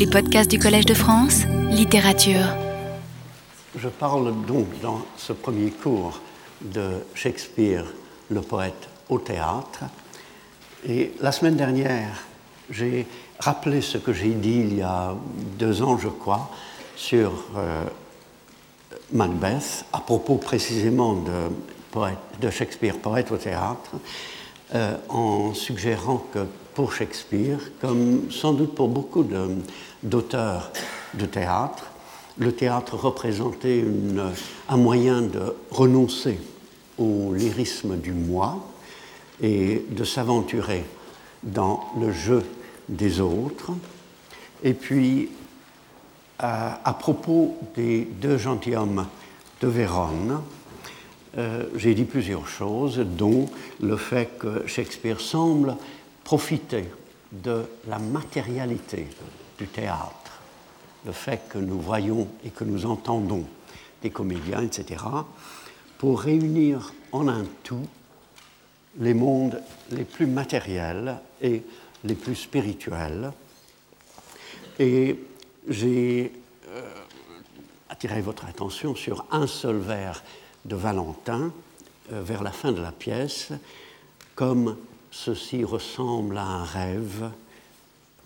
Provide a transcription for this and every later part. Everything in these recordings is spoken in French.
Les podcasts du Collège de France, littérature. Je parle donc dans ce premier cours de Shakespeare, le poète au théâtre. Et la semaine dernière, j'ai rappelé ce que j'ai dit il y a deux ans, je crois, sur euh, Macbeth, à propos précisément de, de Shakespeare, poète au théâtre, euh, en suggérant que pour Shakespeare, comme sans doute pour beaucoup d'auteurs de, théâtre, le théâtre représentait un moyen de renoncer au lyrisme du moi et de s'aventurer dans le jeu des autres. Et puis, à, propos des deux gentilshommes de Vérone, euh, j'ai dit plusieurs choses, dont le fait que Shakespeare semble profiter de la matérialité du théâtre, le fait que nous voyons et que nous entendons des comédiens, etc., pour réunir en un tout les mondes les plus matériels et les plus spirituels. Et j'ai euh, attiré votre attention sur un seul vers de Valentin euh, vers la fin de la pièce, comme ceci ressemble à un rêve,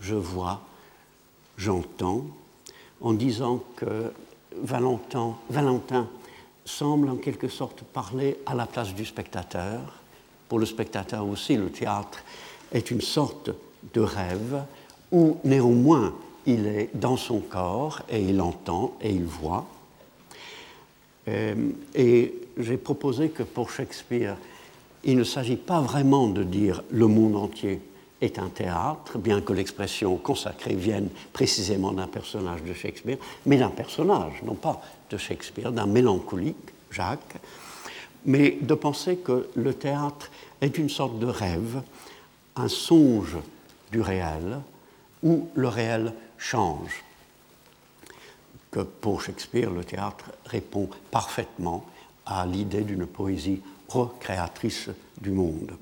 je vois, j'entends, en disant que Valentin, semble en quelque sorte parler à la place du spectateur. Pour le spectateur aussi, le théâtre est une sorte de rêve où néanmoins il est dans son corps et il entend et il voit. Euh, et j'ai proposé que pour Shakespeare, il ne s'agit pas vraiment de dire le monde entier est un théâtre, bien que l'expression consacrée vienne précisément d'un personnage de Shakespeare, mais d'un personnage, non pas de Shakespeare, d'un mélancolique, Jacques, mais de penser que le théâtre est une sorte de rêve, un songe du réel, où le réel change. Que pour Shakespeare, le théâtre répond parfaitement à l'idée d'une poésie recréatrice du monde.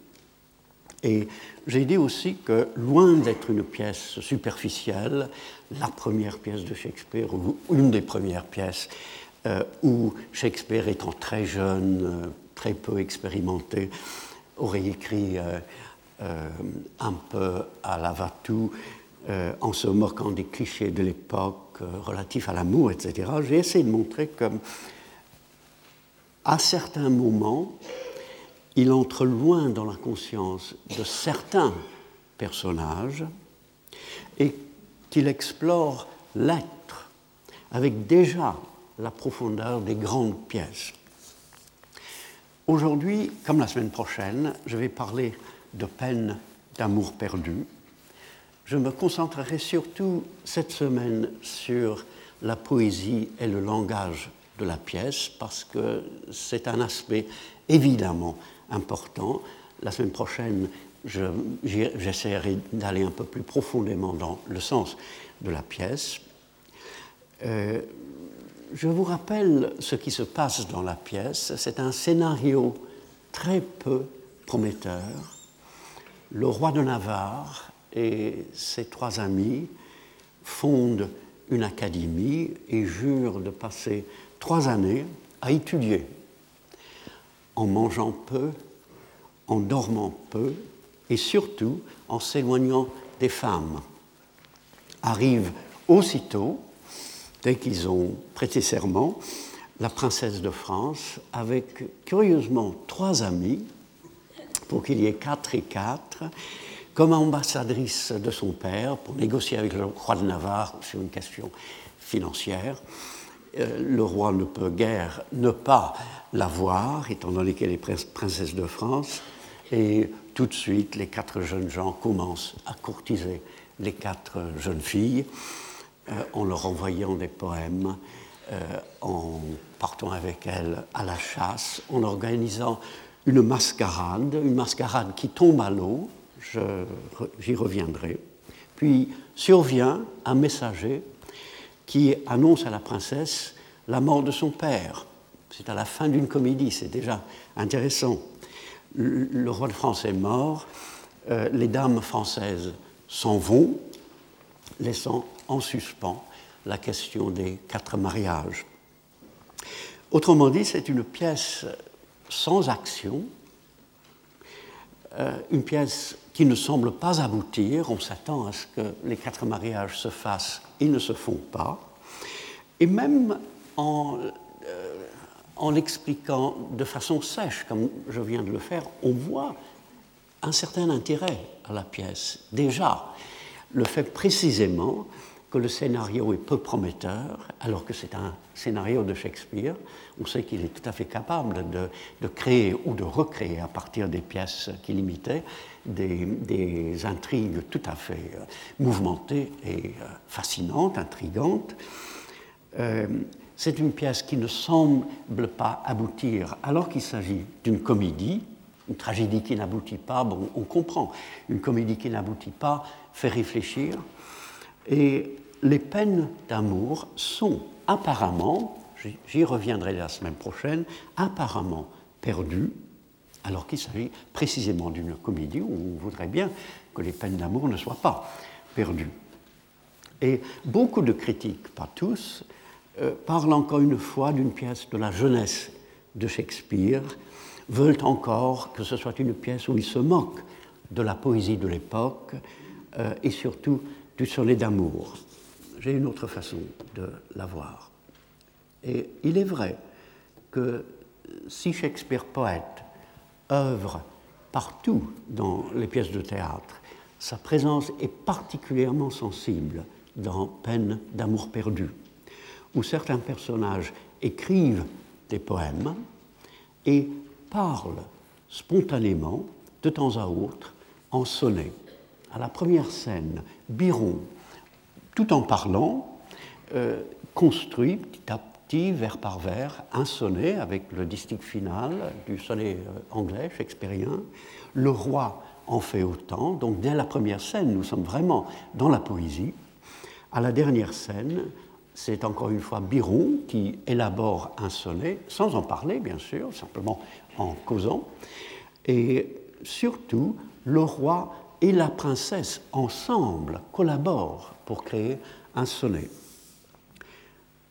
Et j'ai dit aussi que, loin d'être une pièce superficielle, la première pièce de Shakespeare, ou une des premières pièces euh, où Shakespeare, étant très jeune, euh, très peu expérimenté, aurait écrit euh, un peu à la Vatou, en se moquant des clichés de l'époque relatifs à l'amour, etc. J'ai essayé de montrer que à certains moments, il entre loin dans la conscience de certains personnages et qu'il explore l'être avec déjà la profondeur des grandes pièces. Aujourd'hui, comme la semaine prochaine, je vais parler de peine d'amour perdu. Je me concentrerai surtout cette semaine sur la poésie et le langage de la pièce parce que c'est un aspect évidemment important. La semaine prochaine, j'essaierai d'aller un peu plus profondément dans le sens de la pièce. Euh, je vous rappelle ce qui se passe dans la pièce. C'est un scénario très peu prometteur. Le roi de Navarre et ses trois amis fondent une académie et jurent de passer trois années à étudier, en mangeant peu, en dormant peu et surtout en s'éloignant des femmes. Arrive aussitôt, dès qu'ils ont prêté serment, la princesse de France avec curieusement trois amis, pour qu'il y ait quatre et quatre, comme ambassadrice de son père pour négocier avec le roi de Navarre sur une question financière. Euh, le roi ne peut guère ne pas la voir, étant donné qu'elle est princesse de France, et tout de suite, les quatre jeunes gens commencent à courtiser les quatre jeunes filles euh, en leur envoyant des poèmes, euh, en partant avec elles à la chasse, en organisant une mascarade, une mascarade qui tombe à l'eau, j'y reviendrai. Puis survient un messager qui annonce à la princesse la mort de son père. C'est à la fin d'une comédie, c'est déjà intéressant. Le, roi de France est mort, euh, les dames françaises s'en vont, laissant en suspens la question des quatre mariages. Autrement dit, c'est une pièce sans action, une pièce qui ne semble pas aboutir. On s'attend à ce que les quatre mariages se fassent, ils ne se font pas. Et même en, euh, en l'expliquant de façon sèche, comme je viens de le faire, on voit un certain intérêt à la pièce. Déjà, le fait précisément que le scénario est peu prometteur, alors que c'est un scénario de Shakespeare. On sait qu'il est tout à fait capable de, créer ou de recréer à partir des pièces qu'il imitait des, intrigues tout à fait euh, mouvementées et euh, fascinantes, intrigantes. Euh, c'est une pièce qui ne semble pas aboutir, alors qu'il s'agit d'une comédie, une tragédie qui n'aboutit pas, bon, on comprend. Une comédie qui n'aboutit pas fait réfléchir. Et les peines d'amour sont apparemment, j'y reviendrai la semaine prochaine, apparemment perdues, alors qu'il s'agit précisément d'une comédie où on voudrait bien que les peines d'amour ne soient pas perdues. Et beaucoup de critiques, pas tous, euh, parlent encore une fois d'une pièce de la jeunesse de Shakespeare, veulent encore que ce soit une pièce où il se moque de la poésie de l'époque euh, et surtout du sonnet d'amour j'ai une autre façon de la voir. Et il est vrai que si Shakespeare poète œuvre partout dans les pièces de théâtre, sa présence est particulièrement sensible dans Peine d'amour perdu, où certains personnages écrivent des poèmes et parlent spontanément, de temps à autre, en sonnet. À la première scène, Biron tout en parlant, euh, construit petit à petit, vers par vers, un sonnet avec le distique final du sonnet euh, anglais, shakespearien. Le roi en fait autant. Donc dès la première scène, nous sommes vraiment dans la poésie. À la dernière scène, c'est encore une fois Biron qui élabore un sonnet, sans en parler bien sûr, simplement en causant. Et surtout, le roi et la princesse ensemble collaborent pour créer un sonnet.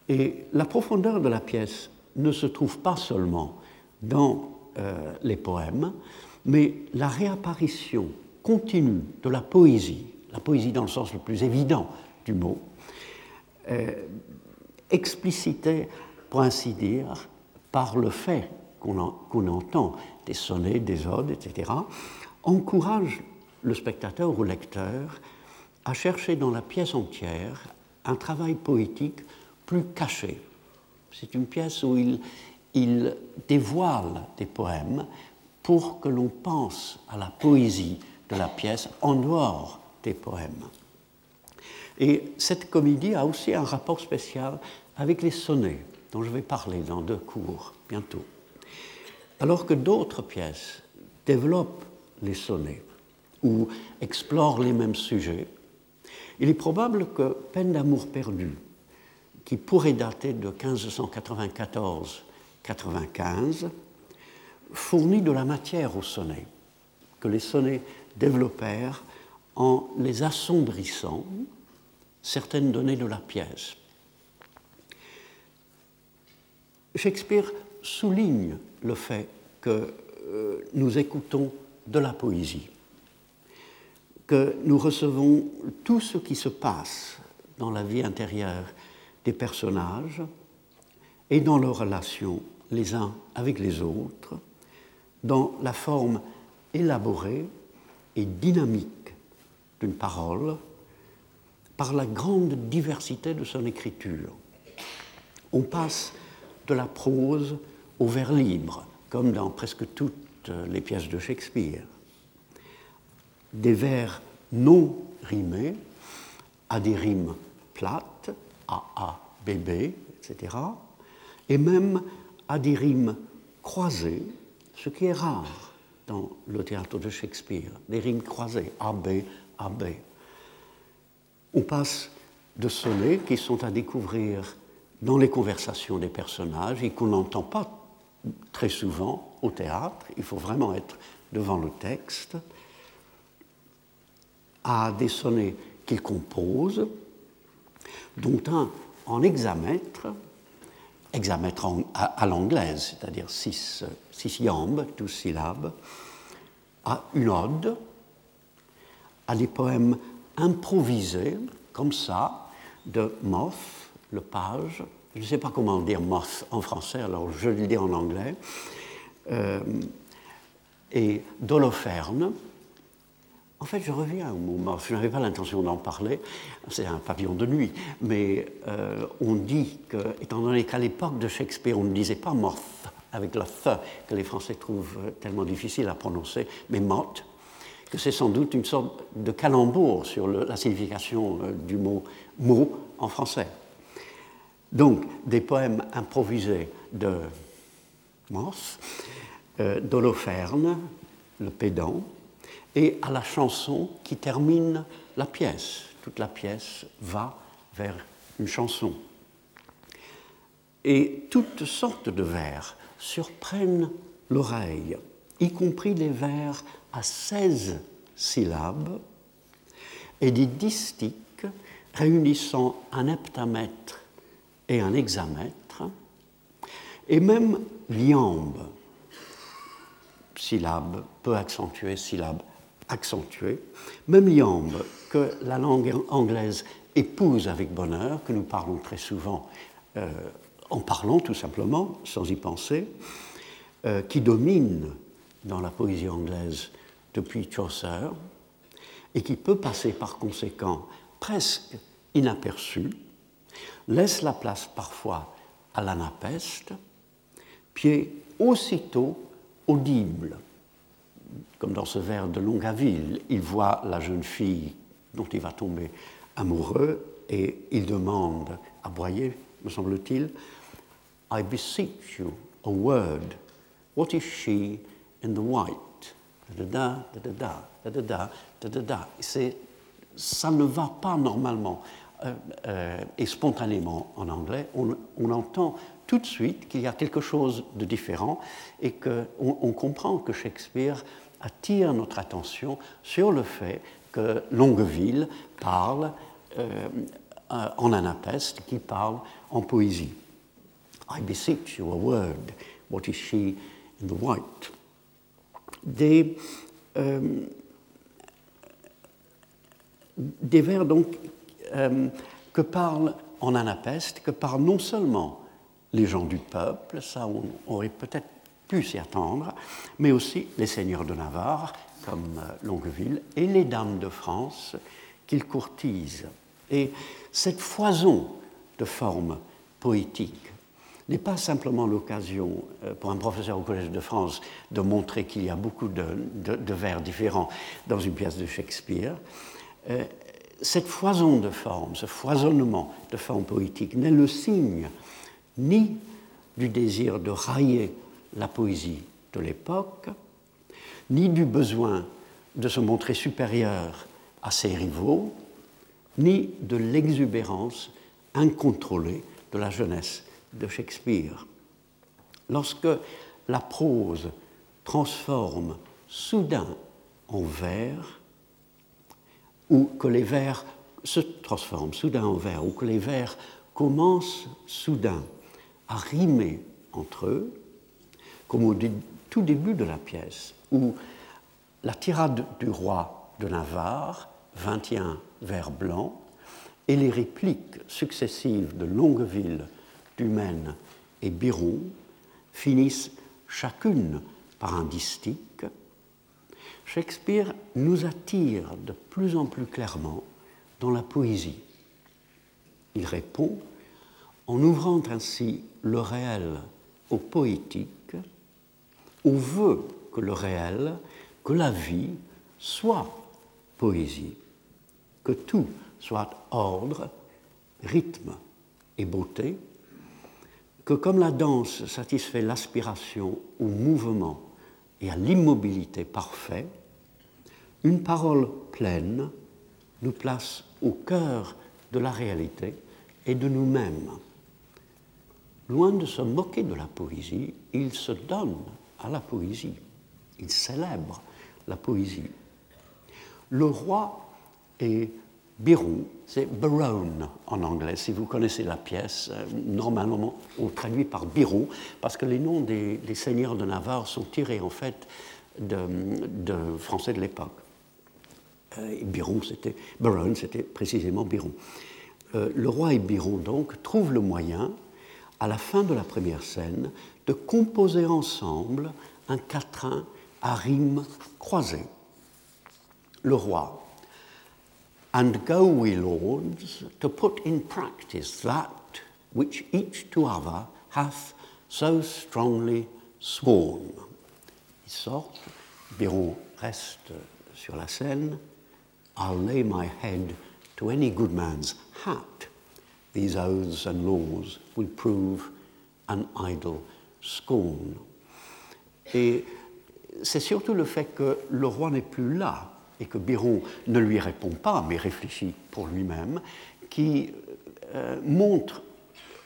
Et la profondeur de la pièce ne se trouve pas seulement dans euh, les poèmes, mais la réapparition continue de la poésie, la poésie dans le sens le plus évident du mot, euh, explicitée, pour ainsi dire, par le fait qu'on entend des sonnets, des odes, etc., encourage le spectateur ou lecteur à chercher dans la pièce entière un travail poétique plus caché. C'est une pièce où il, il dévoile des poèmes pour que l'on pense à la poésie de la pièce en dehors des poèmes. Et cette comédie a aussi un rapport spécial avec les sonnets, dont je vais parler dans deux cours bientôt. Alors que d'autres pièces développent les sonnets, ou explore les mêmes sujets, il est probable que Peine d'amour perdu, qui pourrait dater de 1594-95, fournit de la matière aux sonnets, que les sonnets développèrent en les assombrissant certaines données de la pièce. Shakespeare souligne le fait que euh, nous écoutons de la poésie que nous recevons tout ce qui se passe dans la vie intérieure des personnages et dans leurs relations les uns avec les autres, dans la forme élaborée et dynamique d'une parole, par la grande diversité de son écriture. On passe de la prose au vers libre, comme dans presque toutes les pièces de Shakespeare des vers non rimés à des rimes plates, A, A, B, B, etc., et même à des rimes croisées, ce qui est rare dans le théâtre de Shakespeare, des rimes croisées, A, B, A, B. On passe de sonnets qui sont à découvrir dans les conversations des personnages et qu'on n'entend pas très souvent au théâtre, il faut vraiment être devant le texte, à des sonnets qu'il compose, dont un en hexamètre, hexamètre à, l'anglaise, c'est-à-dire six, six iambes, douze syllabes, à une ode, à des poèmes improvisés, comme ça, de Moth, le page, je ne sais pas comment dire Moth en français, alors je le dis en anglais, euh, et d'Holoferne. En fait, je reviens au Moth, je n'avais pas l'intention d'en parler, c'est un pavillon de nuit, mais euh, on dit que, étant donné qu'à l'époque de Shakespeare, on ne disait pas Moth avec la th que les Français trouvent tellement difficile à prononcer, mais Moth, que c'est sans doute une sorte de calembour sur la signification euh, du mot mot en français. Donc, des poèmes improvisés de Mors, euh, d'Holoferne, le pédant, et à la chanson qui termine la pièce. Toute la pièce va vers une chanson. Et toutes sortes de vers surprennent l'oreille, y compris les vers à 16 syllabes et des distiques réunissant un heptamètre et un hexamètre, et même l'iambe, syllabe peu accentuée, syllabe accentuée, même l'iambe que la langue anglaise épouse avec bonheur, que nous parlons très souvent euh, en parlant tout simplement, sans y penser, euh, qui domine dans la poésie anglaise depuis Chaucer, et qui peut passer par conséquent presque inaperçu, laisse la place parfois à l'anapeste, pied aussitôt audible. Comme dans ce vers de Longaville, il voit la jeune fille dont il va tomber amoureux et il demande à Boyer, me semble-t-il, I beseech you a word. What is she in the white? Ça ne va pas normalement euh, euh, et spontanément en anglais. On, entend tout de suite qu'il y a quelque chose de différent et qu'on on comprend que Shakespeare attire notre attention sur le fait que Longueville parle euh, en anapeste, qu'il parle en poésie. I beseech you a word, what is she in the white? Des, des vers donc euh, que parlent en anapeste, que parlent non seulement les gens du peuple, ça on, aurait peut-être pu s'y attendre, mais aussi les seigneurs de Navarre, comme euh, Longueville, et les dames de France qu'ils courtisent. Et cette foison de formes poétiques n'est pas simplement l'occasion euh, pour un professeur au Collège de France de montrer qu'il y a beaucoup de, de vers différents dans une pièce de Shakespeare, euh, cette foison de formes, ce foisonnement de formes poétiques n'est le signe ni du désir de railler la poésie de l'époque, ni du besoin de se montrer supérieur à ses rivaux, ni de l'exubérance incontrôlée de la jeunesse de Shakespeare. Lorsque la prose transforme soudain en vers ou que les vers se transforment soudain en vers, ou que les vers commencent soudain à rimer entre eux, comme au tout début de la pièce, où la tirade du roi de Navarre, 21 vers blancs, et les répliques successives de Longueville, Dumaine et Biron finissent chacune par un distique Shakespeare nous attire de plus en plus clairement dans la poésie. Il répond en ouvrant ainsi le réel au poétique, au vœu que le réel, que la vie soit poésie, que tout soit ordre, rythme et beauté, que comme la danse satisfait l'aspiration au mouvement et à l'immobilité parfaite, une parole pleine nous place au cœur de la réalité et de nous-mêmes. Loin de se moquer de la poésie, il se donne à la poésie, il célèbre la poésie. Le roi est Biron, c'est Barone en anglais. Si vous connaissez la pièce, euh, normalement on traduit par Biron, parce que les noms des, seigneurs de Navarre sont tirés en fait de, français de l'époque. Euh, Biron, c'était Barone, c'était précisément Biron. Euh, le roi et Biron donc trouvent le moyen, à la fin de la première scène, de composer ensemble un quatrain à rimes croisées. Le roi And go we, lords, to put in practice that which each to other hath so strongly sworn. Il sort, Biron reste sur la scène. I'll lay my head to any good man's hat. These oaths and laws will prove an idle scorn. Et c'est surtout le fait que le roi n'est plus là et que Biron ne lui répond pas, mais réfléchit pour lui-même, qui euh, montre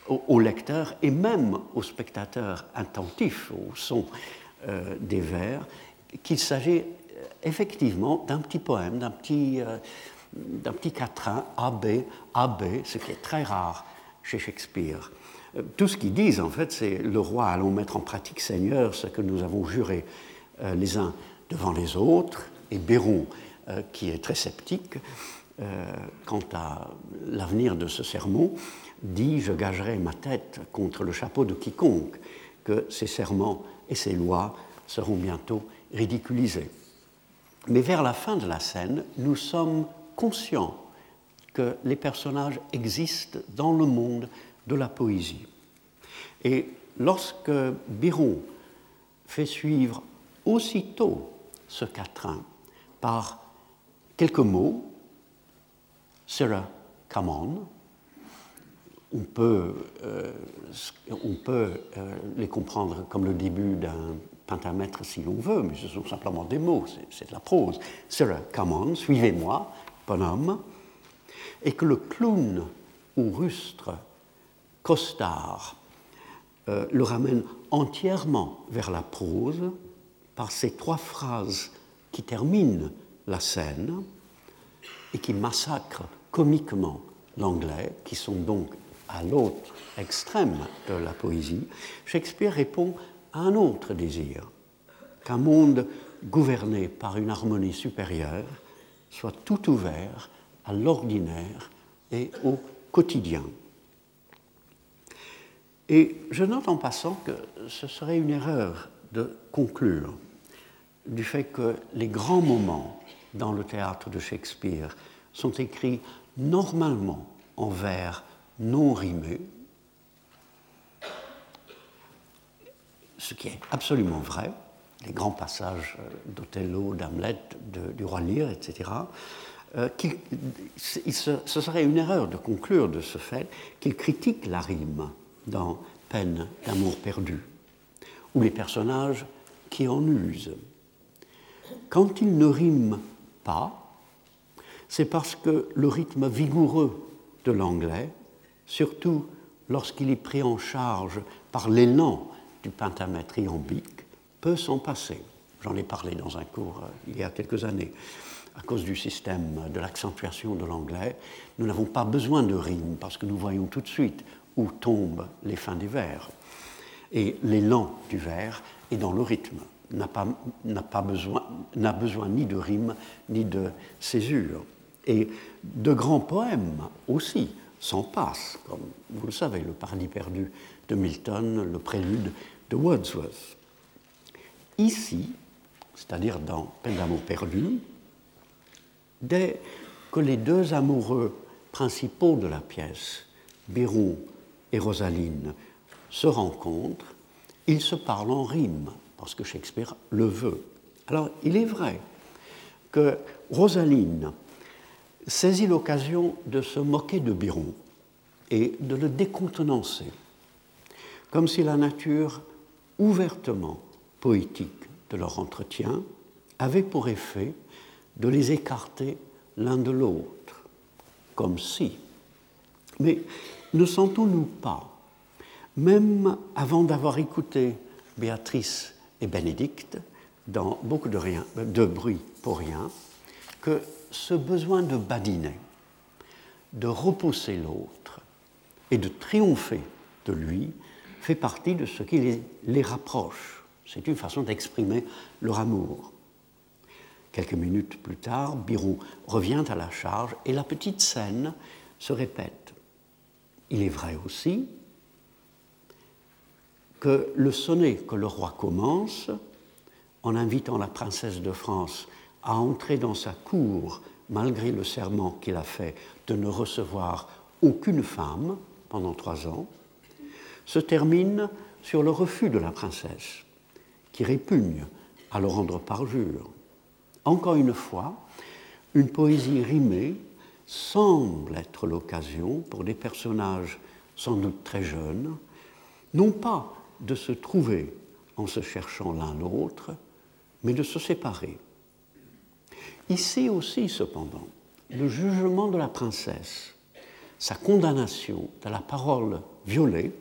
au, lecteur et même au spectateur attentif au son euh, des vers qu'il s'agit euh, effectivement d'un petit poème, d'un petit, d'un petit quatrain AB, AB, ce qui est très rare chez Shakespeare. Tout ce qu'ils disent, en fait, c'est le roi, allons mettre en pratique, Seigneur, ce que nous avons juré les uns devant les autres, et Béron, euh, qui est très sceptique euh, quant à l'avenir de ce sermon, dit Je gagerai ma tête contre le chapeau de quiconque que ces serments et ces lois seront bientôt ridiculisés. Mais vers la fin de la scène, nous sommes conscients que les personnages existent dans le monde de la poésie. Et lorsque Biron fait suivre aussitôt ce quatrain par Quelques mots. Sarah, come on. On peut, euh, euh, les comprendre comme le début d'un pentamètre si l'on veut, mais ce sont simplement des mots, c'est de la prose. Sarah, come on, suivez-moi, bonhomme. Et que le clown ou rustre, costard, euh, le ramène entièrement vers la prose par ces trois phrases qui terminent la scène et qui massacre comiquement l'anglais, qui sont donc à l'autre extrême de la poésie, Shakespeare répond à un autre désir, qu'un monde gouverné par une harmonie supérieure soit tout ouvert à l'ordinaire et au quotidien. Et je note en passant que ce serait une erreur de conclure du fait que les grands moments dans le théâtre de Shakespeare sont écrits normalement en vers non rimés, ce qui est absolument vrai, les grands passages d'Othello, d'Hamlet, du roi Lear, etc., euh, ce, serait une erreur de conclure de ce fait qu'il critique la rime dans Peine d'amour perdu, ou les personnages qui en usent. Quand ils ne riment pas, c'est parce que le rythme vigoureux de l'anglais, surtout lorsqu'il est pris en charge par l'élan du pentamètre iambique, peut s'en passer. J'en ai parlé dans un cours euh, il y a quelques années. À cause du système de l'accentuation de l'anglais, nous n'avons pas besoin de rime parce que nous voyons tout de suite où tombent les fins des vers. Et l'élan du vers est dans le rythme n'a pas, pas, besoin, besoin ni de rime ni de césure. Et de grands poèmes aussi s'en passent, comme vous le savez, le Paradis perdu de Milton, le Prélude de Wordsworth. Ici, c'est-à-dire dans Peine d'amour perdu, dès que les deux amoureux principaux de la pièce, Biron et Rosaline, se rencontrent, ils se parlent en rime parce que Shakespeare le veut. Alors, il est vrai que Rosaline saisit l'occasion de se moquer de Biron et de le décontenancer, comme si la nature ouvertement poétique de leur entretien avait pour effet de les écarter l'un de l'autre, comme si. Mais ne sentons-nous pas, même avant d'avoir écouté Béatrice et Bénédicte, dans beaucoup de, bruit pour rien, que ce besoin de badiner, de repousser l'autre et de triompher de lui fait partie de ce qui les, les rapproche. C'est une façon d'exprimer leur amour. Quelques minutes plus tard, Biron revient à la charge et la petite scène se répète. Il est vrai aussi que le sonnet que le roi commence, en invitant la princesse de France à entrer dans sa cour, malgré le serment qu'il a fait de ne recevoir aucune femme pendant trois ans, se termine sur le refus de la princesse, qui répugne à le rendre parjure. Encore une fois, une poésie rimée semble être l'occasion pour des personnages sans doute très jeunes, non pas de se trouver en se cherchant l'un l'autre, mais de se séparer. Ici aussi, cependant, le jugement de la princesse, sa condamnation de la parole violée,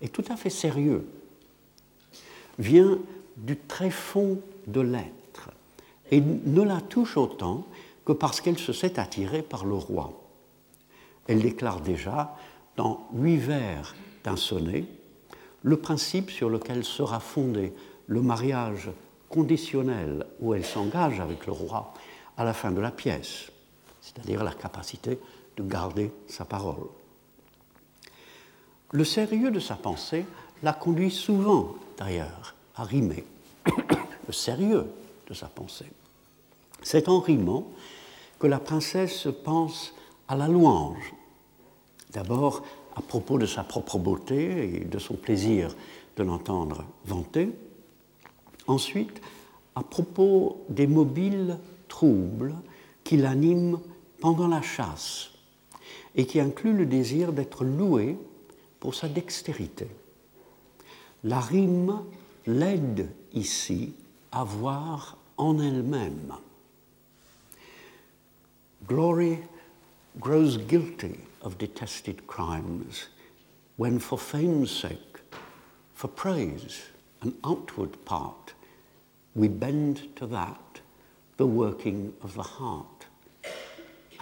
est tout à fait sérieux, vient du très fond de l'être et ne la touche autant que parce qu'elle se sait attirée par le roi. Elle déclare déjà dans huit vers d'un sonnet le principe sur lequel sera fondé le mariage conditionnel où elle s'engage avec le roi à la fin de la pièce, c'est-à-dire la capacité de garder sa parole. Le sérieux de sa pensée la conduit souvent, d'ailleurs, à rimer. le sérieux de sa pensée. C'est en rimant que la princesse pense à la louange. D'abord à propos de sa propre beauté et de son plaisir de l'entendre vanter. Ensuite, à propos des mobiles troubles qui l'animent pendant la chasse et qui incluent le désir d'être loué pour sa dextérité. La rime l'aide ici à voir en elle-même. Glory grows guilty of detested crimes when, for fame's sake, for praise, an outward part, we bend to that, the working of the heart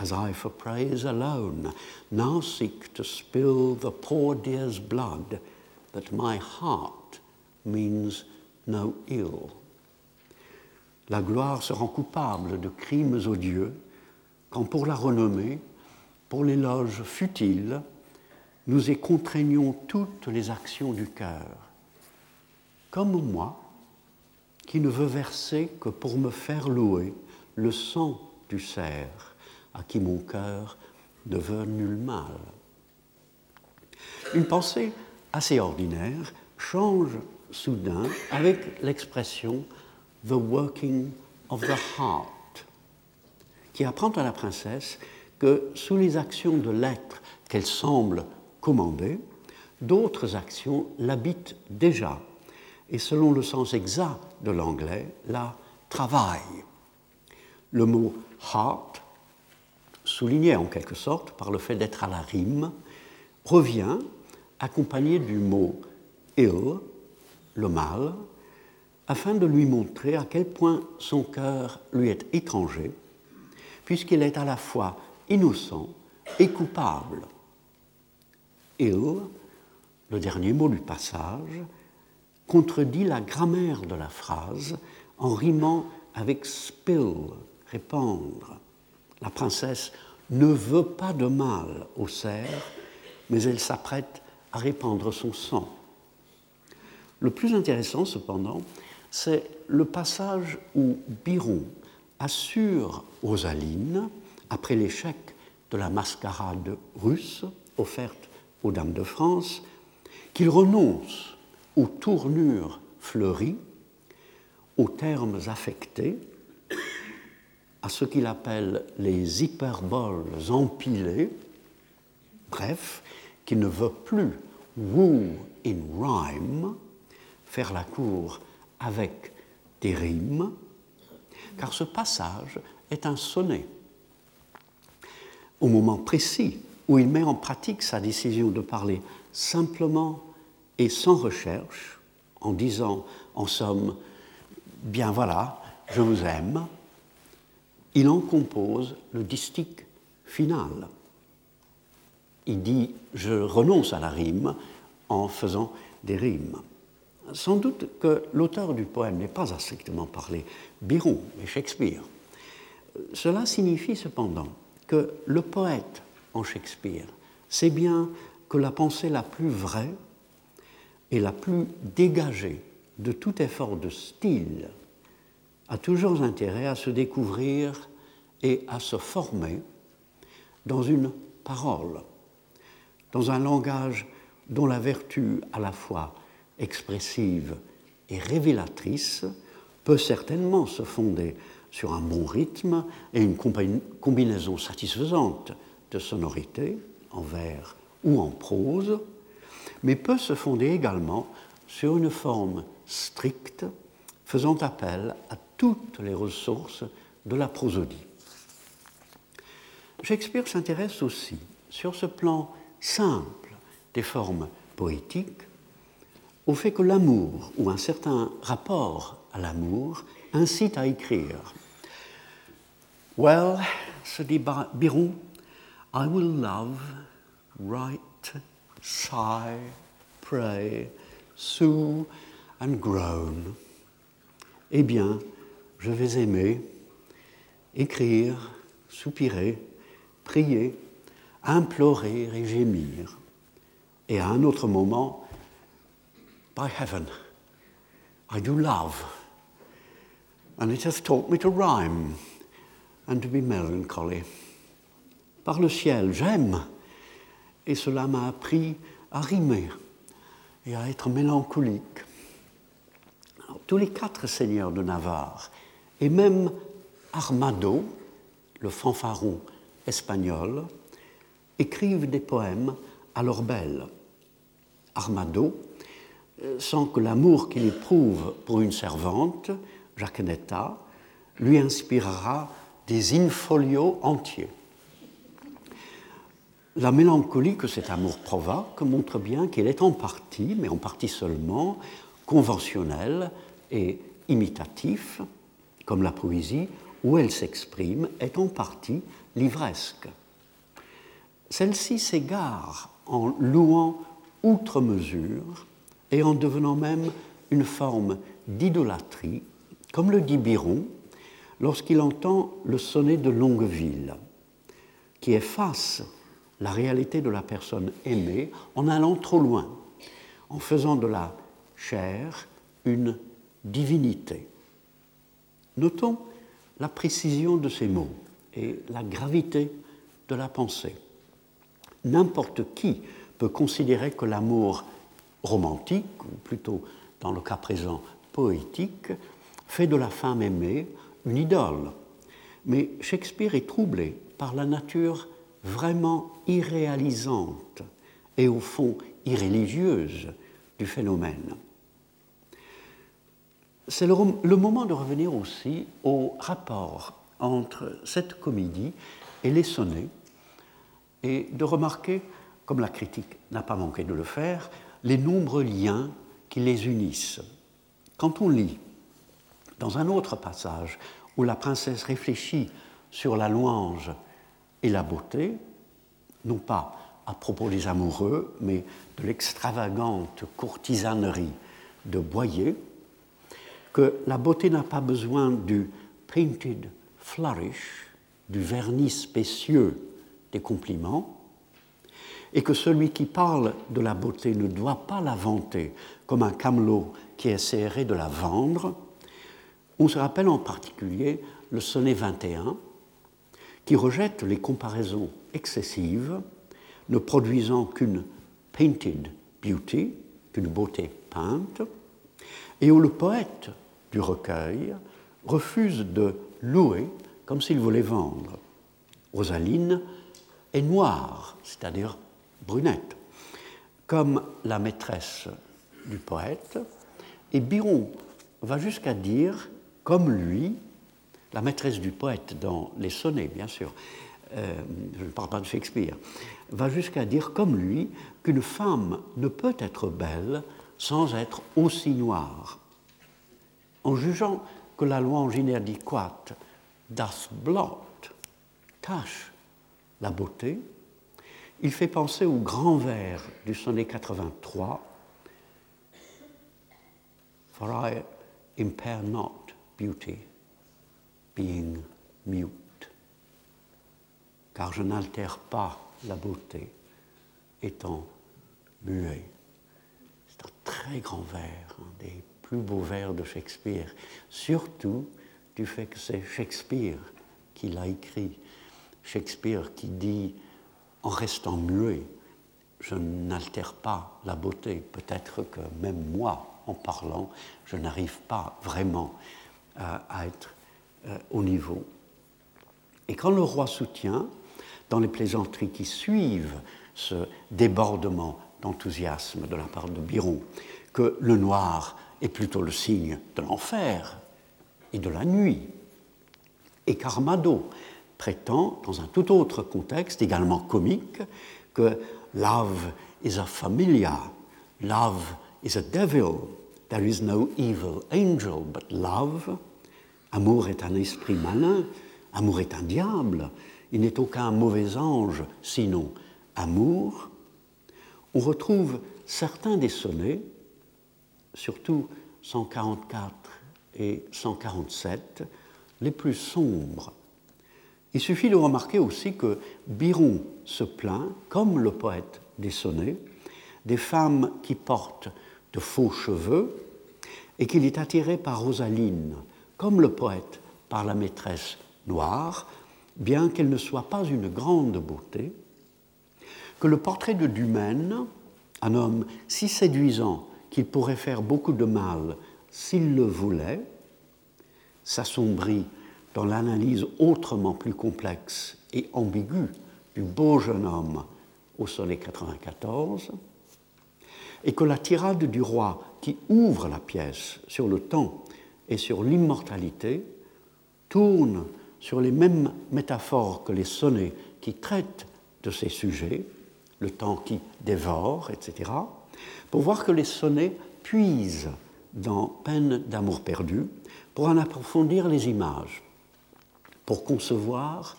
as I for praise alone now seek to spill the poor dear's blood, that my heart means no ill. La gloire se rend coupable de crimes odieux, quand pour la renommée, pour l'éloge futile, nous y contraignons toutes les actions du cœur. Comme moi, qui ne veux verser que pour me faire louer le sang du cerf à qui mon cœur ne veut nul mal. Une pensée assez ordinaire change soudain avec l'expression the working of the heart, qui apprend à la princesse que sous les actions de l'être qu'elle semble commander, d'autres actions l'habitent déjà, et selon le sens exact de l'anglais, la travaillent. Le mot heart souligné en quelque sorte par le fait d'être à la rime, revient accompagné du mot ill, le mal, afin de lui montrer à quel point son cœur lui est étranger, puisqu'il est à la fois innocent et coupable. Ill, le dernier mot du passage, contredit la grammaire de la phrase en rimant avec spill, répandre. La princesse ne veut pas de mal au cerf, mais elle s'apprête à répandre son sang. Le plus intéressant, cependant, c'est le passage où Biron assure Rosaline, après l'échec de la mascarade russe offerte aux dames de France, qu'il renonce aux tournures fleuries, aux termes affectés, à ce qu'il appelle les hyperboles empilées, bref, qui ne veut plus woo in rhyme, faire la cour avec des rimes, car ce passage est un sonnet. Au moment précis où il met en pratique sa décision de parler simplement et sans recherche, en disant en somme, bien voilà, je vous aime, il en compose le distique final. il dit Je renonce à la rime en faisant des rimes. Sans doute que l'auteur du poème n'est pas strictement parler Biron, mais Shakespeare. Cela signifie cependant que le poète en Shakespeare sait bien que la pensée la plus vraie et la plus dégagée de tout effort de style a toujours intérêt à se découvrir et à se former dans une parole, dans un langage dont la vertu à la fois expressive et révélatrice peut certainement se fonder sur un bon rythme et une combinaison satisfaisante de sonorités en vers ou en prose, mais peut se fonder également sur une forme stricte faisant appel à toutes les ressources de la prosodie. Shakespeare s'intéresse aussi, sur ce plan simple des formes poétiques, au fait que l'amour ou un certain rapport à l'amour incite à écrire. Well, se dit Biron, I will love, write, sigh, pray, sue and groan. Eh bien, je vais aimer, écrire, soupirer, prier, implorer et gémir. Et à un autre moment, by heaven, I do love. And it has taught me to rhyme and to be melancholy. Par le ciel, j'aime. Et cela m'a appris à rimer et à être mélancolique. tous les quatre seigneurs de Navarre, et même Armado, le fanfaron espagnol, écrivent des poèmes à leur belle. Armado, sans que l'amour qu'il éprouve pour une servante, Jaquenetta, lui inspirera des infolios entiers. La mélancolie que cet amour provoque montre bien qu'il est en partie, mais en partie seulement, conventionnel et imitatif, comme la poésie, où elle s'exprime, est en partie livresque. Celle-ci s'égare en louant outre mesure et en devenant même une forme d'idolâtrie, comme le dit Biron lorsqu'il entend le sonnet de Longueville, qui efface la réalité de la personne aimée en allant trop loin, en faisant de la chair une divinité. Notons la précision de ces mots et la gravité de la pensée. N'importe qui peut considérer que l'amour romantique, ou plutôt dans le cas présent poétique, fait de la femme aimée une idole. Mais Shakespeare est troublé par la nature vraiment irréalisante et au fond irréligieuse du phénomène. C'est le, moment de revenir aussi au rapport entre cette comédie et les sonnets et de remarquer, comme la critique n'a pas manqué de le faire, les nombreux liens qui les unissent. Quand on lit dans un autre passage où la princesse réfléchit sur la louange et la beauté, non pas à propos des amoureux, mais de l'extravagante courtisanerie de Boyer, que la beauté n'a pas besoin du painted flourish, du vernis spécieux des compliments, et que celui qui parle de la beauté ne doit pas la vanter comme un camelot qui essaierait de la vendre, on se rappelle en particulier le sonnet 21, qui rejette les comparaisons excessives, ne produisant qu'une painted beauty, qu'une beauté peinte, et où le poète du recueil refuse de louer comme s'il voulait vendre. Rosaline est noire, c'est-à-dire brunette, comme la maîtresse du poète, et Biron va jusqu'à dire, comme lui, la maîtresse du poète dans les sonnets, bien sûr, euh, je ne parle pas de Shakespeare, va jusqu'à dire, comme lui, qu'une femme ne peut être belle sans être aussi noire. En jugeant que la louange inadéquate das Blot cache la beauté, il fait penser au grand vers du sonnet 83. For I impair not beauty, being mute. Car je n'altère pas la beauté, étant muet. C'est un très grand vers, un des plus beaux vers de Shakespeare, surtout du fait que c'est Shakespeare qui l'a écrit. Shakespeare qui dit, en restant muet, je n'altère pas la beauté. Peut-être que même moi, en parlant, je n'arrive pas vraiment à, être euh, au niveau. Et quand le roi soutient, dans les plaisanteries qui suivent ce débordement d'enthousiasme de la part de Biron, que le noir est plutôt le signe de l'enfer et de la nuit, et qu'Armado prétend, dans un tout autre contexte, également comique, que love is a familia, love is a devil, there is no evil angel but love, amour est un esprit malin, amour est un diable, il n'est aucun mauvais ange sinon amour, on retrouve certains des sonnets, surtout 144 et 147, les plus sombres. Il suffit de remarquer aussi que Biron se plaint, comme le poète des sonnets, des femmes qui portent de faux cheveux et qu'il est attiré par Rosaline, comme le poète par la maîtresse noire, bien qu'elle ne soit pas une grande beauté, que le portrait de Dumaine, un homme si séduisant qu'il pourrait faire beaucoup de mal s'il le voulait, s'assombrit dans l'analyse autrement plus complexe et ambiguë du beau jeune homme au soleil 94, et que la tirade du roi qui ouvre la pièce sur le temps et sur l'immortalité tourne sur les mêmes métaphores que les sonnets qui traitent de ces sujets, le temps qui dévore, etc., pour voir que les sonnets puisent dans Peine d'amour perdu pour en approfondir les images, pour concevoir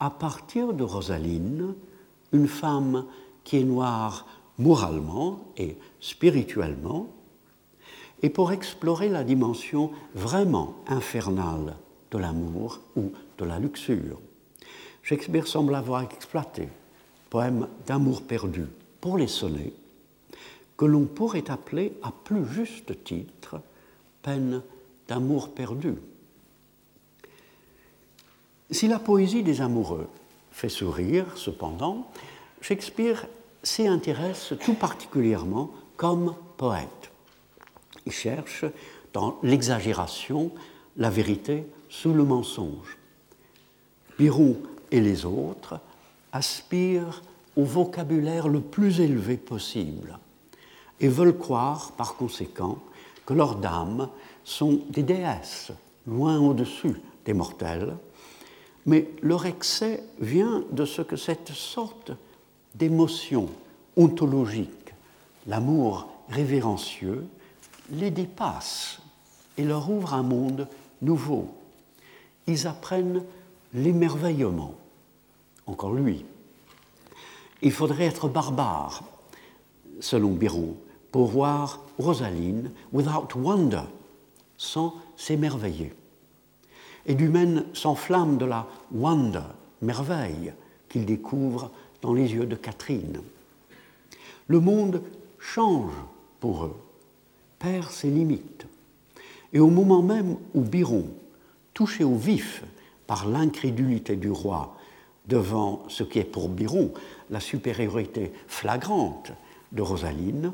à partir de Rosaline une femme qui est noire moralement et spirituellement, et pour explorer la dimension vraiment infernale de l'amour ou de la luxure. Shakespeare semble avoir exploité poème d'amour perdu pour les sonnets, que l'on pourrait appeler à plus juste titre peine d'amour perdu. Si la poésie des amoureux fait sourire, cependant, Shakespeare s'y intéresse tout particulièrement comme poète. Il cherche dans l'exagération la vérité sous le mensonge. Biron et les autres aspirent au vocabulaire le plus élevé possible et veulent croire par conséquent que leurs dames sont des déesses, loin au-dessus des mortels, mais leur excès vient de ce que cette sorte d'émotion ontologique, l'amour révérencieux, les dépasse et leur ouvre un monde nouveau. Ils apprennent l'émerveillement. Encore lui. Il faudrait être barbare, selon Biron, pour voir Rosaline without wonder, sans s'émerveiller. Et Dumaine s'enflamme de la wonder, merveille, qu'il découvre dans les yeux de Catherine. Le monde change pour eux, perd ses limites. Et au moment même où Biron, touché au vif par l'incrédulité du roi devant ce qui est pour Biron la supériorité flagrante de Rosaline,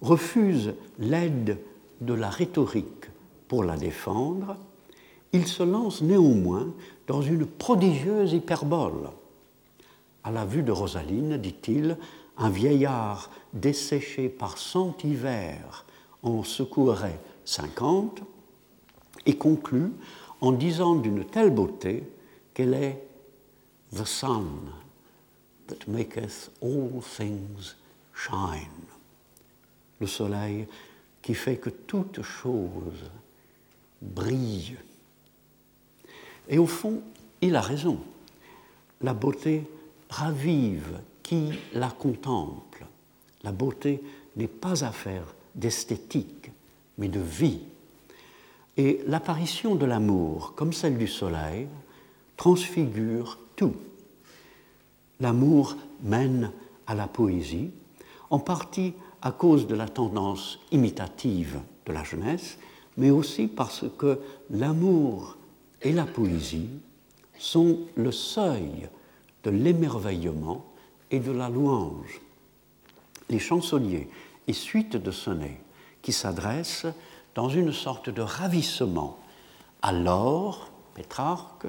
refuse l'aide de la rhétorique pour la défendre, il se lance néanmoins dans une prodigieuse hyperbole. À la vue de Rosaline, dit-il, un vieillard desséché par cent hivers en secouerait cinquante, et conclut en disant d'une telle beauté qu'elle est the sun that maketh all things shine, le soleil qui fait que toute chose brille. Et au fond, il a raison. La beauté ravive qui la contemple. La beauté n'est pas affaire d'esthétique, mais de vie. Et l'apparition de l'amour, comme celle du soleil, transfigure tout. L'amour mène à la poésie, en partie à cause de la tendance imitative de la jeunesse, mais aussi parce que l'amour et la poésie sont le seuil de l'émerveillement et de la louange. Les chansonniers et suites de sonnets qui s'adressent dans une sorte de ravissement à Laure, Pétrarque,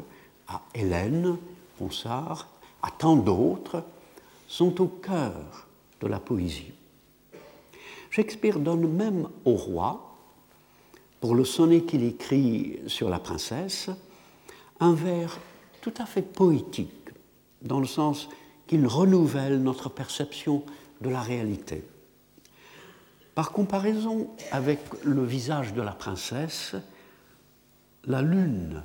à Hélène, Ponsard, à tant d'autres, sont au cœur de la poésie. Shakespeare donne même au roi, pour le sonnet qu'il écrit sur la princesse, un vers tout à fait poétique, dans le sens qu'il renouvelle notre perception de la réalité. Par comparaison avec le visage de la princesse, la lune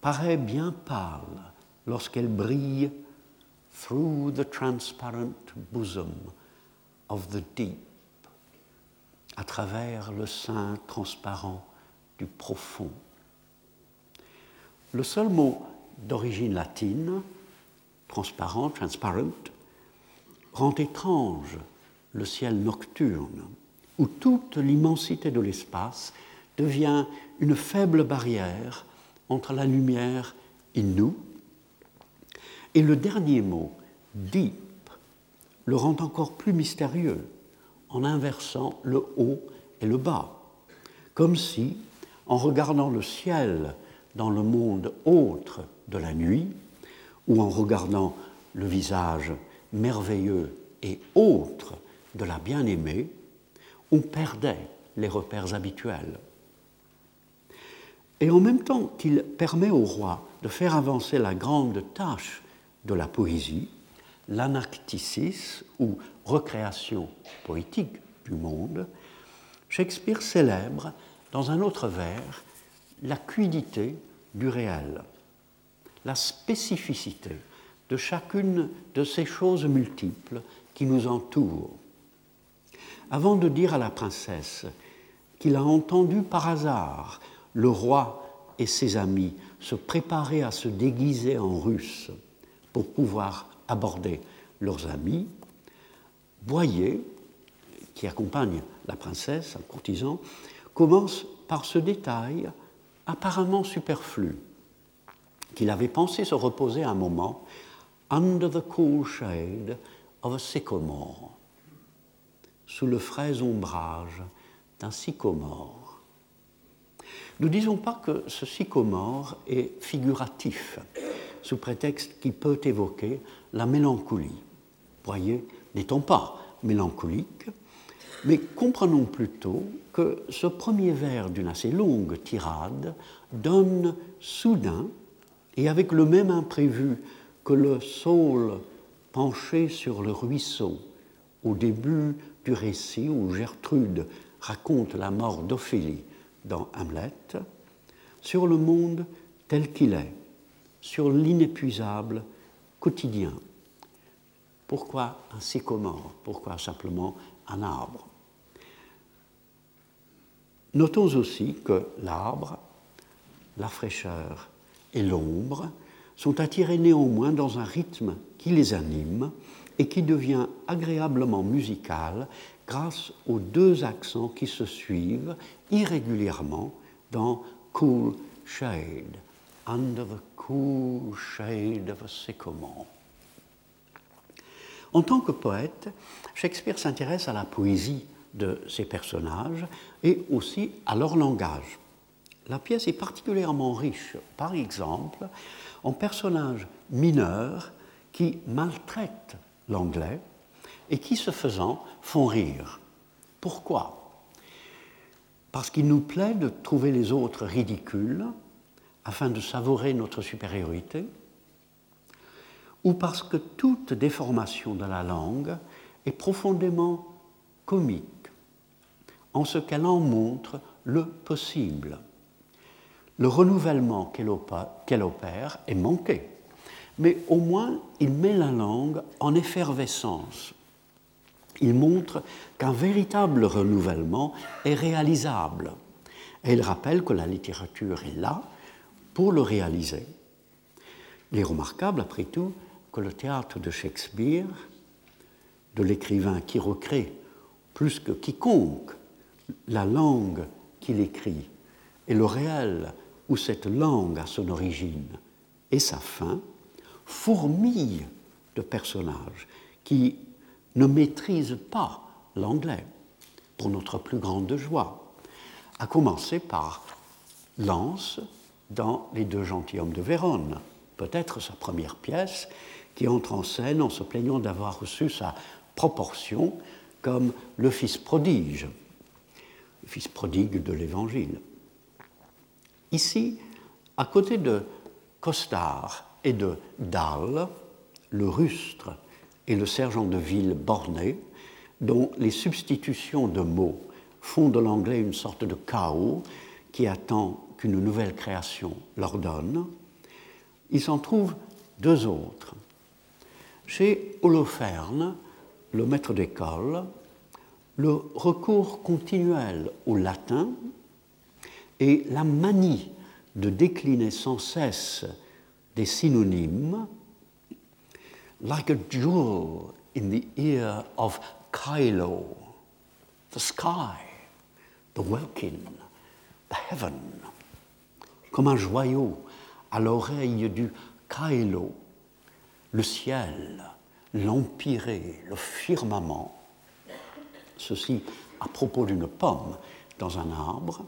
paraît bien pâle lorsqu'elle brille through the transparent bosom of the deep, à travers le sein transparent du profond. Le seul mot d'origine latine, transparent, transparent, rend étrange le ciel nocturne, où toute l'immensité de l'espace devient une faible barrière entre la lumière et nous. Et le dernier mot, deep, le rend encore plus mystérieux en inversant le haut et le bas, comme si, en regardant le ciel dans le monde autre de la nuit, ou en regardant le visage merveilleux et autre de la bien-aimée, on perdait les repères habituels. Et en même temps qu'il permet au roi de faire avancer la grande tâche de la poésie, l'anacticis ou recréation poétique du monde, Shakespeare célèbre dans un autre vers l'acuité du réel, la spécificité de chacune de ces choses multiples qui nous entourent. Avant de dire à la princesse qu'il a entendu par hasard le roi et ses amis se préparer à se déguiser en russe pour pouvoir aborder leurs amis, Boyer, qui accompagne la princesse, un courtisan, commence par ce détail apparemment superflu, qu'il avait pensé se reposer un moment under the cool shade of a sycamore, sous le frais ombrage d'un sycomore. Nous ne disons pas que ce sycomore est figuratif, sous prétexte qu'il peut évoquer la mélancolie. N'étant pas mélancolique, mais comprenons plutôt que ce premier vers d'une assez longue tirade donne soudain, et avec le même imprévu que le saule penché sur le ruisseau au début du récit où Gertrude raconte la mort d'Ophélie dans Hamlet, sur le monde tel qu'il est, sur l'inépuisable quotidien. Pourquoi un sycomore? Pourquoi simplement un arbre? Notons aussi que l'arbre, la fraîcheur et l'ombre sont attirés néanmoins dans un rythme qui les anime et qui devient agréablement musical grâce aux deux accents qui se suivent irrégulièrement dans Cool Shade, Under the Cool Shade of a Sycamore. En tant que poète, Shakespeare s'intéresse à la poésie de ces personnages et aussi à leur langage. La pièce est particulièrement riche, par exemple, en personnages mineurs qui maltraitent l'anglais et qui, ce faisant, font rire. Pourquoi? Parce qu'il nous plaît de trouver les autres ridicules afin de savourer notre supériorité, ou parce que toute déformation de la langue est profondément comique en ce qu'elle en montre le possible. Le renouvellement qu'elle opère est manqué, mais au moins il met la langue en effervescence. Il montre qu'un véritable renouvellement est réalisable. Et il rappelle que la littérature est là pour le réaliser. Il est remarquable, après tout, que le théâtre de Shakespeare, de l'écrivain qui recrée plus que quiconque la langue qu'il écrit et le réel où cette langue a son origine et sa fin, fourmille de personnages qui ne maîtrisent pas l'anglais, pour notre plus grande joie, à commencer par Lance dans Les deux gentilshommes de Vérone, peut-être sa première pièce, qui entre en scène en se plaignant d'avoir reçu sa proportion comme le fils prodige, le fils prodigue de l'Évangile. Ici, à côté de Costard et de Dalle, le rustre et le sergent de ville borné, dont les substitutions de mots font de l'anglais une sorte de chaos qui attend qu'une nouvelle création l'ordonne, il s'en trouve deux autres. Chez Holoferne, le maître d'école, le recours continuel au latin et la manie de décliner sans cesse des synonymes, like a jewel in the ear of Kylo, the sky, the welkin, the heaven, comme un joyau à l'oreille du Kylo, le ciel, l'empyrée, le firmament. Ceci à propos d'une pomme dans un arbre,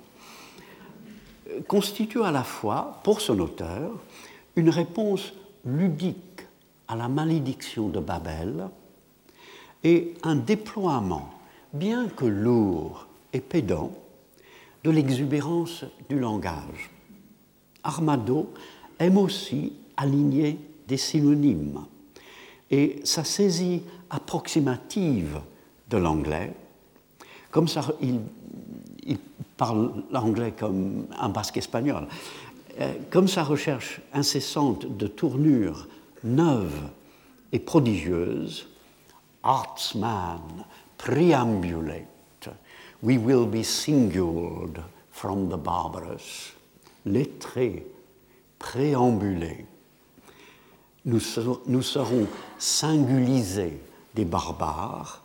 constitue à la fois, pour son auteur, une réponse ludique à la malédiction de Babel et un déploiement, bien que lourd et pédant, de l'exubérance du langage. Armado aime aussi aligner des synonymes et sa saisie approximative de l'anglais, comme il parle l'anglais comme un basque espagnol. Euh, comme sa recherche incessante de tournures neuves et prodigieuses, artsman, preambulate, we will be singuled from the barbarous, lettré, préambulé. Nous, serons singulisés des barbares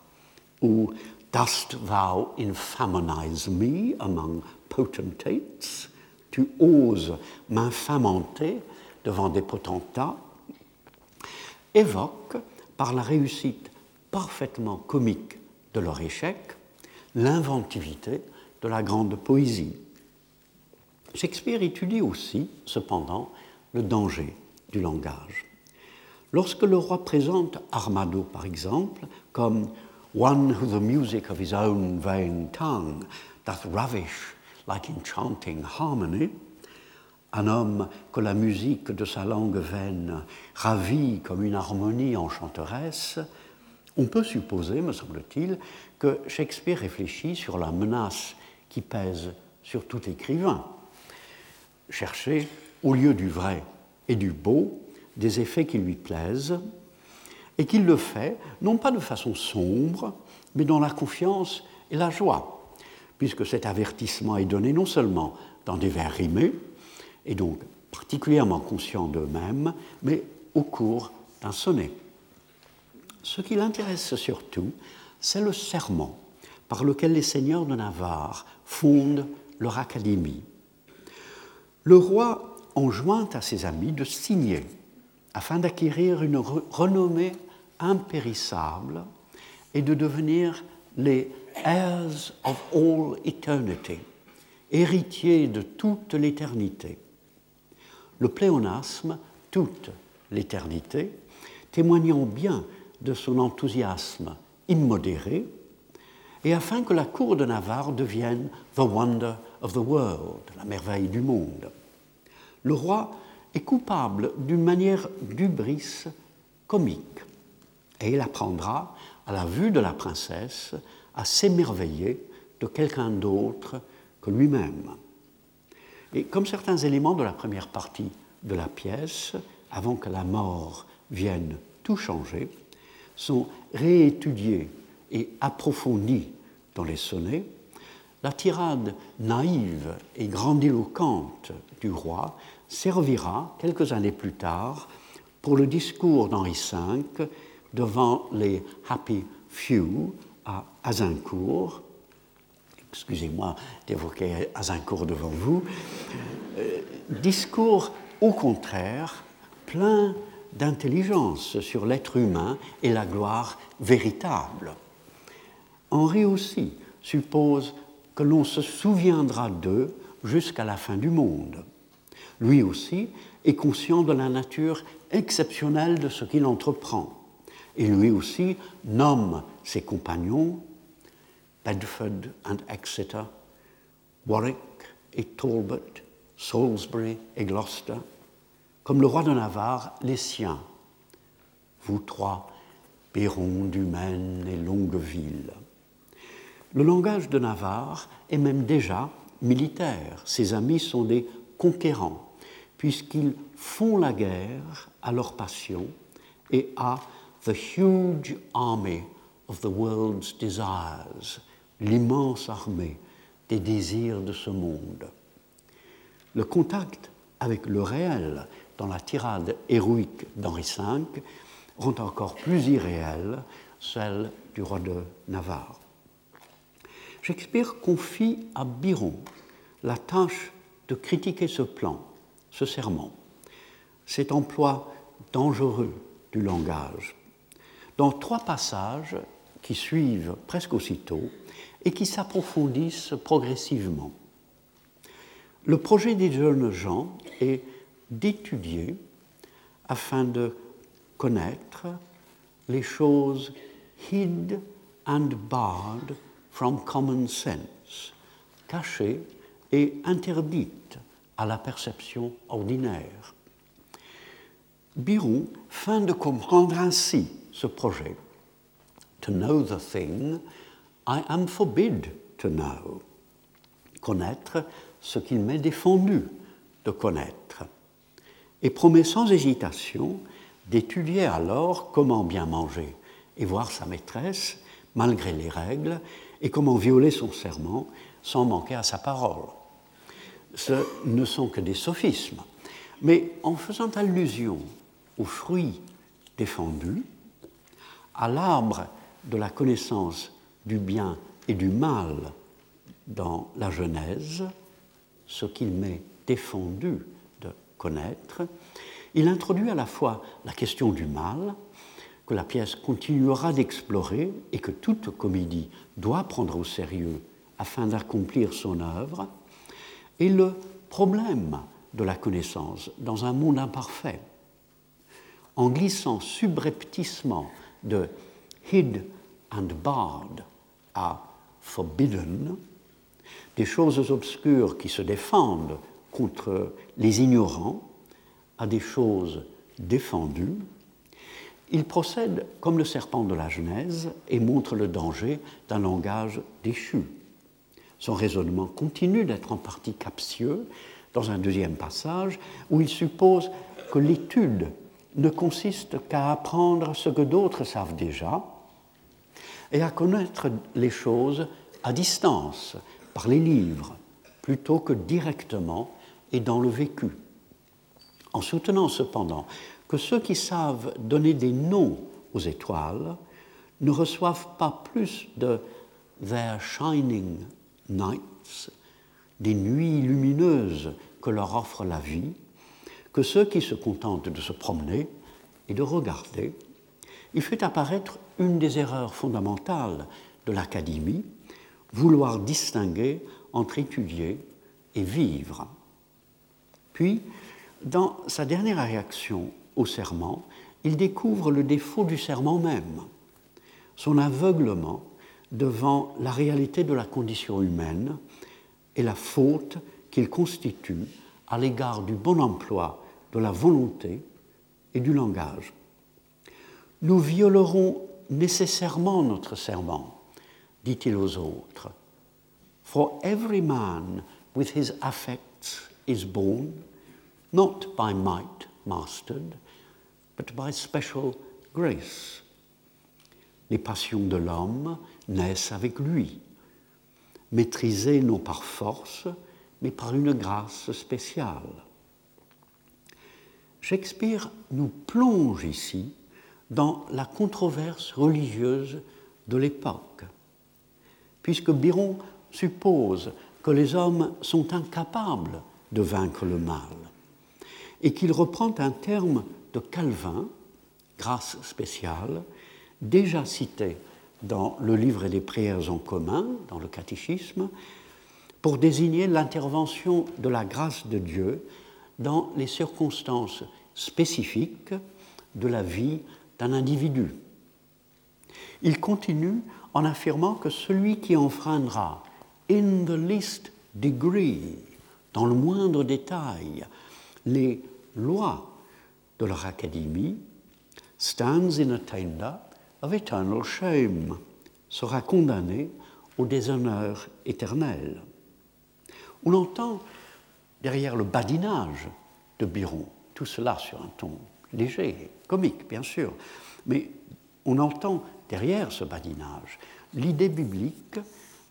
ou Dost thou infamonize me among potentates Tu oses m'infamenter devant des potentats? Évoque, par la réussite parfaitement comique de leur échec, l'inventivité de la grande poésie. Shakespeare étudie aussi, cependant, le danger du langage. Lorsque le roi présente Armado, par exemple, comme one who the music of his own vain tongue doth ravish like enchanting harmony, un homme que la musique de sa langue vaine ravit comme une harmonie enchanteresse, on peut supposer, me semble-t-il, que Shakespeare réfléchit sur la menace qui pèse sur tout écrivain. Chercher, au lieu du vrai et du beau, des effets qui lui plaisent, et qu'il le fait non pas de façon sombre, mais dans la confiance et la joie, puisque cet avertissement est donné non seulement dans des vers rimés, et donc particulièrement conscients d'eux-mêmes, mais au cours d'un sonnet. Ce qui l'intéresse surtout, c'est le serment par lequel les seigneurs de Navarre fondent leur académie. Le roi enjoint à ses amis de signer afin d'acquérir une renommée impérissable et de devenir les heirs of all eternity, héritiers de toute l'éternité. Le pléonasme, toute l'éternité, témoignant bien de son enthousiasme immodéré, et afin que la cour de Navarre devienne the wonder of the world, la merveille du monde. Le roi est coupable d'une manière d'ubris comique, et il apprendra, à la vue de la princesse, à s'émerveiller de quelqu'un d'autre que lui-même. Et comme certains éléments de la première partie de la pièce, avant que la mort vienne tout changer, sont réétudiés et approfondis dans les sonnets, la tirade naïve et grandiloquente du roi servira quelques années plus tard pour le discours d'Henri V devant les Happy Few à Azincourt. Excusez-moi d'évoquer Azincourt devant vous. Euh, discours au contraire plein d'intelligence sur l'être humain et la gloire véritable. Henri aussi suppose que l'on se souviendra d'eux jusqu'à la fin du monde. Lui aussi est conscient de la nature exceptionnelle de ce qu'il entreprend. Et lui aussi nomme ses compagnons Bedford and Exeter, Warwick et Talbot, Salisbury et Gloucester, comme le roi de Navarre, les siens. Vous trois, Péron, du Maine et Longueville. Le langage de Navarre est même déjà militaire. Ses amis sont des conquérants, puisqu'ils font la guerre à leur passion et à the huge army of the world's desires, l'immense armée des désirs de ce monde. Le contact avec le réel dans la tirade héroïque d'Henri V rend encore plus irréelle celle du roi de Navarre. Shakespeare confie à Biron la tâche de critiquer ce plan, ce serment, cet emploi dangereux du langage, dans trois passages qui suivent presque aussitôt et qui s'approfondissent progressivement. Le projet des jeunes gens est d'étudier afin de connaître les choses hid and barred from common sense, cachées et interdites à la perception ordinaire. Biron fin de comprendre ainsi ce projet. To know the thing I am forbid to know. Connaître ce qu'il m'est défendu de connaître. Et promet sans hésitation d'étudier alors comment bien manger et voir sa maîtresse malgré les règles et comment violer son serment sans manquer à sa parole. Ce ne sont que des sophismes, mais en faisant allusion aux fruits défendus, à l'arbre de la connaissance du bien et du mal dans la Genèse, ce qu'il m'est défendu de connaître, il introduit à la fois la question du mal, que la pièce continuera d'explorer et que toute comédie doit prendre au sérieux afin d'accomplir son œuvre, et le problème de la connaissance dans un monde imparfait. En glissant subrepticement de hid and barred à forbidden, des choses obscures qui se défendent contre les ignorants à des choses défendues, il procède comme le serpent de la Genèse et montre le danger d'un langage déchu. Son raisonnement continue d'être en partie captieux dans un deuxième passage où il suppose que l'étude ne consiste qu'à apprendre ce que d'autres savent déjà et à connaître les choses à distance, par les livres, plutôt que directement et dans le vécu. En soutenant cependant que ceux qui savent donner des noms aux étoiles ne reçoivent pas plus de their shining nights, des nuits lumineuses que leur offre la vie, que ceux qui se contentent de se promener et de regarder, il fait apparaître une des erreurs fondamentales de l'académie, vouloir distinguer entre étudier et vivre. Puis, dans sa dernière réaction au serment, il découvre le défaut du serment même, son aveuglement devant la réalité de la condition humaine et la faute qu'il constitue à l'égard du bon emploi de la volonté et du langage. Nous violerons nécessairement notre serment, dit-il aux autres. For every man with his affects is born, not by might mastered, but by special grace. Les passions de l'homme naissent avec lui, maîtrisées non par force, mais par une grâce spéciale. Shakespeare nous plonge ici dans la controverse religieuse de l'époque, puisque Biron suppose que les hommes sont incapables de vaincre le mal, et qu'il reprend un terme de Calvin, grâce spéciale, déjà cité dans le livre des prières en commun, dans le catéchisme, pour désigner l'intervention de la grâce de Dieu dans les circonstances spécifiques de la vie d'un individu. Il continue en affirmant que celui qui enfreindra in the least degree, dans le moindre détail, les lois de leur académie, stands in attainder of eternal shame, sera condamné au déshonneur éternel. On entend derrière le badinage de Biron, tout cela sur un ton léger, comique bien sûr, mais on entend derrière ce badinage l'idée biblique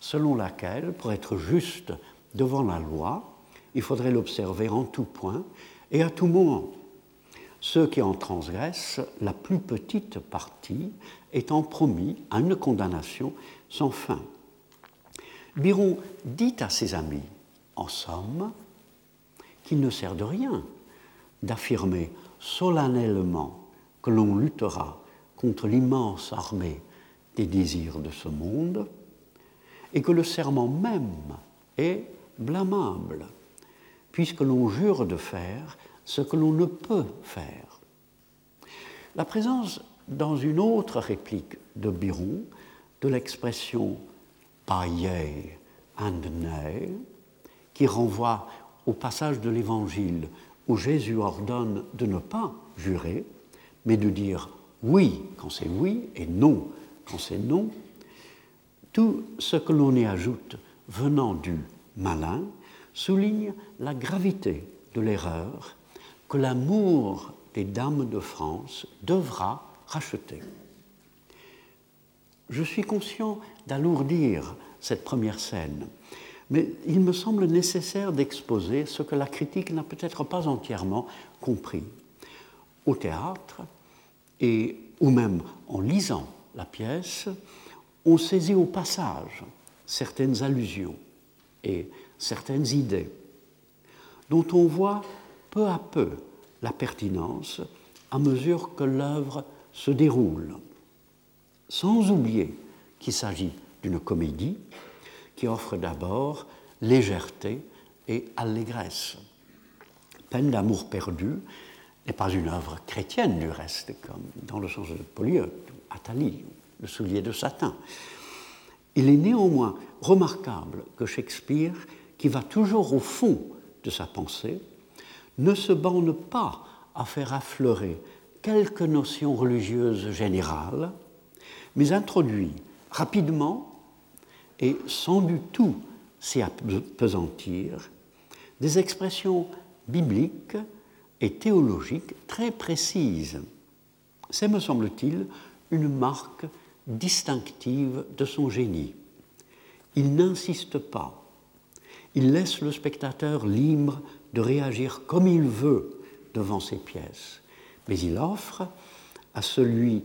selon laquelle, pour être juste devant la loi, il faudrait l'observer en tout point et à tout moment. Ceux qui en transgressent la plus petite partie étant promis à une condamnation sans fin. Biron dit à ses amis, en somme, qu'il ne sert de rien d'affirmer solennellement que l'on luttera contre l'immense armée des désirs de ce monde, et que le serment même est blâmable, puisque l'on jure de faire ce que l'on ne peut faire. La présence dans une autre réplique de Biron de l'expression yea and nay, qui renvoie au passage de l'Évangile où Jésus ordonne de ne pas jurer, mais de dire oui quand c'est oui et non quand c'est non, tout ce que l'on y ajoute venant du malin souligne la gravité de l'erreur que l'amour des dames de France devra racheter. Je suis conscient d'alourdir cette première scène, mais il me semble nécessaire d'exposer ce que la critique n'a peut-être pas entièrement compris. Au théâtre, et, ou même en lisant la pièce, on saisit au passage certaines allusions et certaines idées dont on voit peu à peu la pertinence à mesure que l'œuvre se déroule, sans oublier qu'il s'agit d'une comédie qui offre d'abord légèreté et allégresse. Peine d'amour perdu n'est pas une œuvre chrétienne du reste, comme dans le sens de Polyeucte, Athalie, le soulier de satin. Il est néanmoins remarquable que Shakespeare, qui va toujours au fond de sa pensée, ne se borne pas à faire affleurer quelques notions religieuses générales, mais introduit rapidement et sans du tout s'y apesantir des expressions bibliques et théologiques très précises. C'est, me semble-t-il, une marque distinctive de son génie. Il n'insiste pas. Il laisse le spectateur libre de réagir comme il veut devant ses pièces. Mais il offre à celui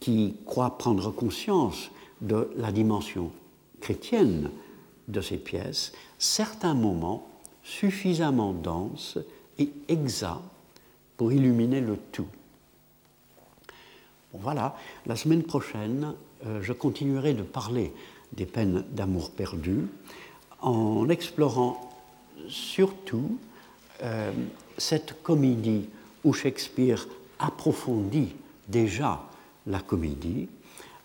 qui croit prendre conscience de la dimension chrétienne de ces pièces certains moments suffisamment denses et exacts pour illuminer le tout voilà, la semaine prochaine, euh, je continuerai de parler des peines d'amour perdu en explorant surtout euh, cette comédie où Shakespeare approfondit déjà la comédie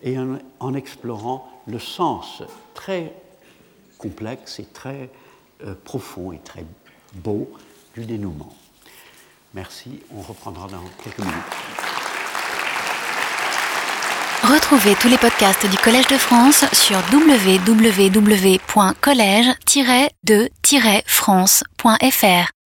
et en, explorant le sens très complexe et très euh, profond et très beau du dénouement. Merci, on reprendra dans quelques minutes. Retrouvez tous les podcasts du Collège de France sur www.collège-de-france.fr.